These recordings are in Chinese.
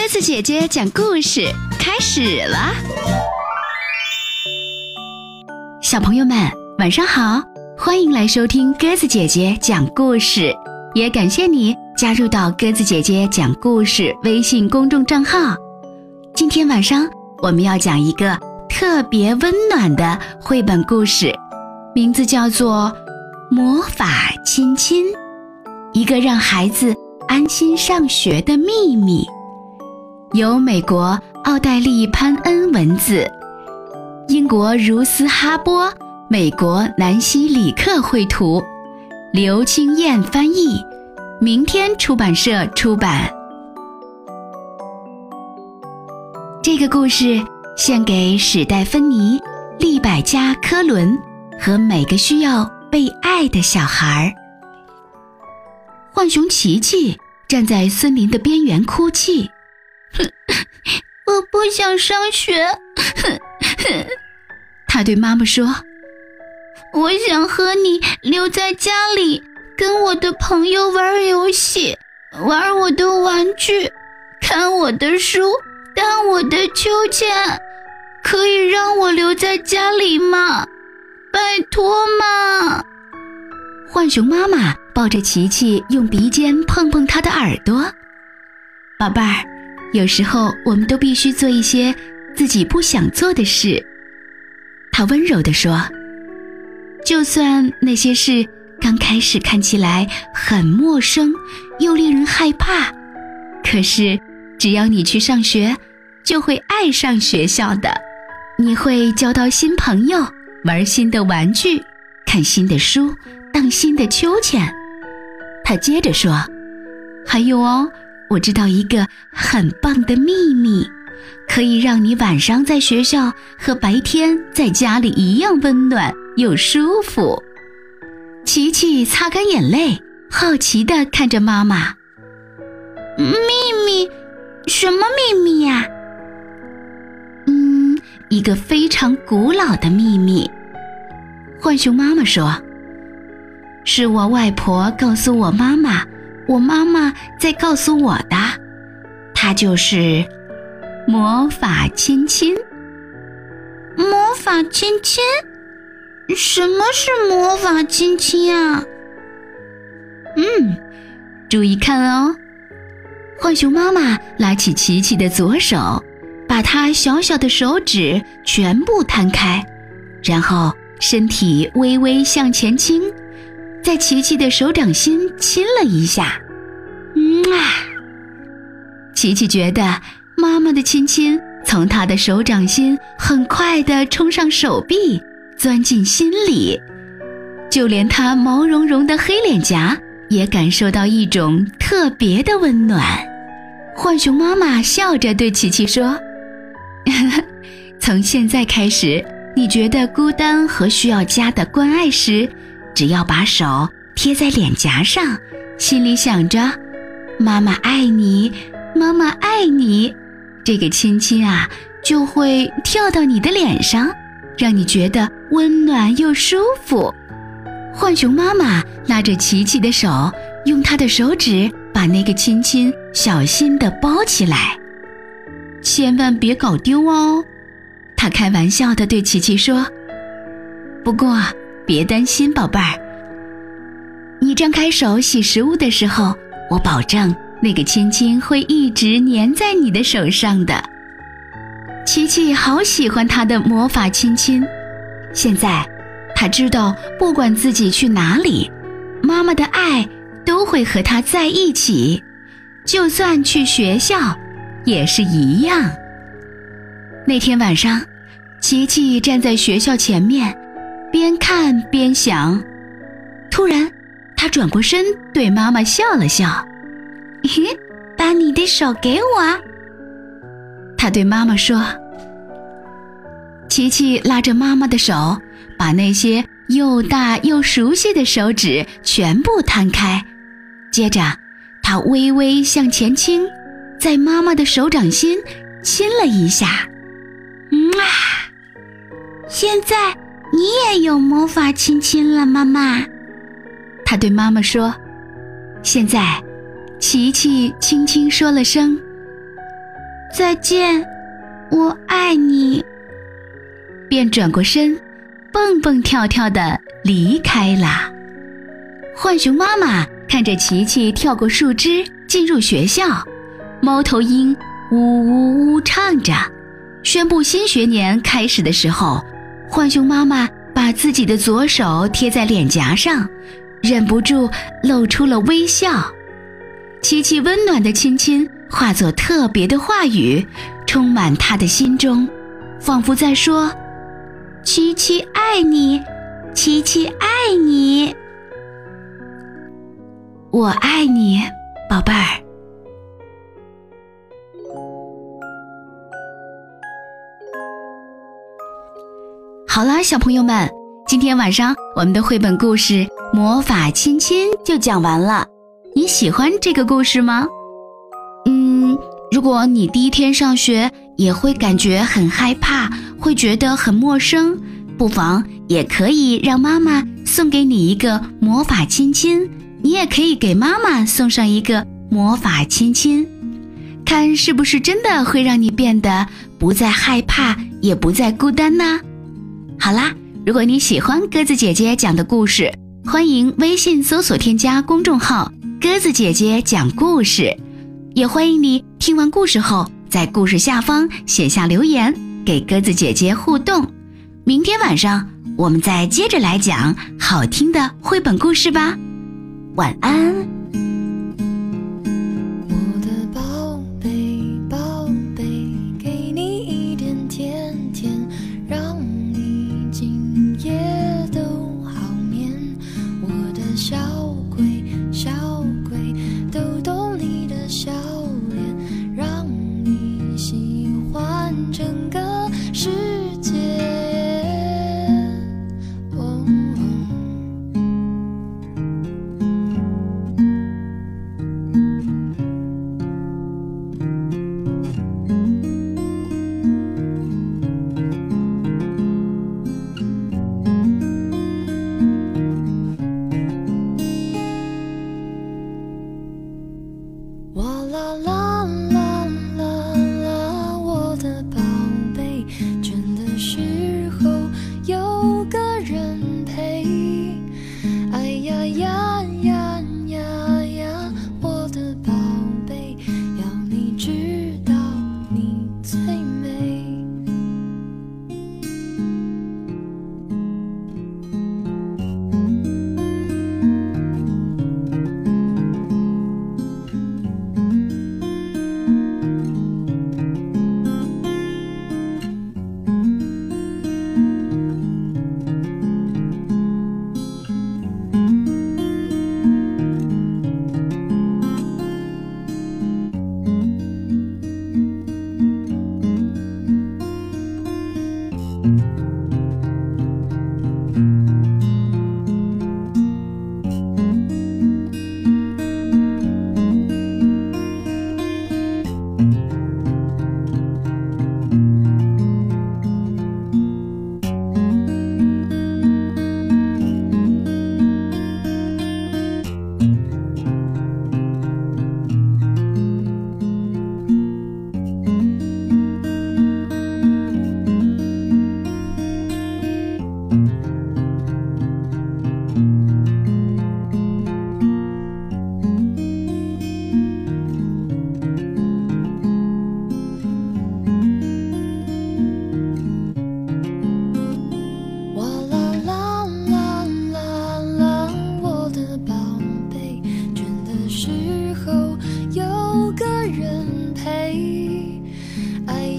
鸽子姐姐讲故事开始了，小朋友们晚上好，欢迎来收听鸽子姐姐讲故事，也感谢你加入到鸽子姐姐讲故事微信公众账号。今天晚上我们要讲一个特别温暖的绘本故事，名字叫做《魔法亲亲》，一个让孩子安心上学的秘密。由美国奥黛丽·潘恩文字，英国茹斯·哈波，美国南希·里克绘图，刘清燕翻译，明天出版社出版。这个故事献给史黛芬妮·利百加·科伦和每个需要被爱的小孩儿。浣熊琪琪站在森林的边缘哭泣。我不想上学，他对妈妈说：“我想和你留在家里，跟我的朋友玩游戏，玩我的玩具，看我的书，荡我的秋千。可以让我留在家里吗？拜托嘛！”浣熊妈妈抱着琪琪，用鼻尖碰碰他的耳朵，宝贝儿。有时候，我们都必须做一些自己不想做的事。他温柔地说：“就算那些事刚开始看起来很陌生，又令人害怕，可是只要你去上学，就会爱上学校的。你会交到新朋友，玩新的玩具，看新的书，荡新的秋千。”他接着说：“还有哦。”我知道一个很棒的秘密，可以让你晚上在学校和白天在家里一样温暖又舒服。琪琪擦干眼泪，好奇地看着妈妈。秘密？什么秘密呀？嗯，一个非常古老的秘密。浣熊妈妈说：“是我外婆告诉我妈妈。”我妈妈在告诉我的，它就是魔法亲亲。魔法亲亲？什么是魔法亲亲啊？嗯，注意看哦。浣熊妈妈拉起琪琪的左手，把她小小的手指全部摊开，然后身体微微向前倾。在琪琪的手掌心亲了一下，嗯啊！琪琪觉得妈妈的亲亲从她的手掌心很快地冲上手臂，钻进心里，就连她毛茸茸的黑脸颊也感受到一种特别的温暖。浣熊妈妈笑着对琪琪说：“ 从现在开始，你觉得孤单和需要家的关爱时。”只要把手贴在脸颊上，心里想着“妈妈爱你，妈妈爱你”，这个亲亲啊就会跳到你的脸上，让你觉得温暖又舒服。浣熊妈妈拉着琪琪的手，用她的手指把那个亲亲小心地包起来，千万别搞丢哦。她开玩笑地对琪琪说：“不过。”别担心，宝贝儿。你张开手洗食物的时候，我保证那个亲亲会一直粘在你的手上的。琪琪好喜欢他的魔法亲亲，现在他知道，不管自己去哪里，妈妈的爱都会和他在一起，就算去学校也是一样。那天晚上，琪琪站在学校前面。边看边想，突然，他转过身对妈妈笑了笑：“嘿，把你的手给我。”他对妈妈说。琪琪拉着妈妈的手，把那些又大又熟悉的手指全部摊开，接着，他微微向前倾，在妈妈的手掌心亲了一下。嗯啊，现在。你也有魔法亲亲了，妈妈。他对妈妈说：“现在，琪琪轻轻说了声再见，我爱你。”便转过身，蹦蹦跳跳的离开了。浣熊妈妈看着琪琪跳过树枝进入学校，猫头鹰呜呜呜唱着，宣布新学年开始的时候，浣熊妈妈把自己的左手贴在脸颊上，忍不住露出了微笑。琪琪温暖的亲亲化作特别的话语，充满他的心中，仿佛在说：“琪琪爱你，琪琪爱你，我爱你，宝贝儿。”好啦，小朋友们，今天晚上我们的绘本故事《魔法亲亲》就讲完了。你喜欢这个故事吗？嗯，如果你第一天上学也会感觉很害怕，会觉得很陌生，不妨也可以让妈妈送给你一个魔法亲亲，你也可以给妈妈送上一个魔法亲亲，看是不是真的会让你变得不再害怕，也不再孤单呢？好啦，如果你喜欢鸽子姐姐讲的故事，欢迎微信搜索添加公众号。鸽子姐姐讲故事，也欢迎你听完故事后在故事下方写下留言，给鸽子姐姐互动。明天晚上我们再接着来讲好听的绘本故事吧。晚安。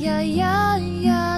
呀呀呀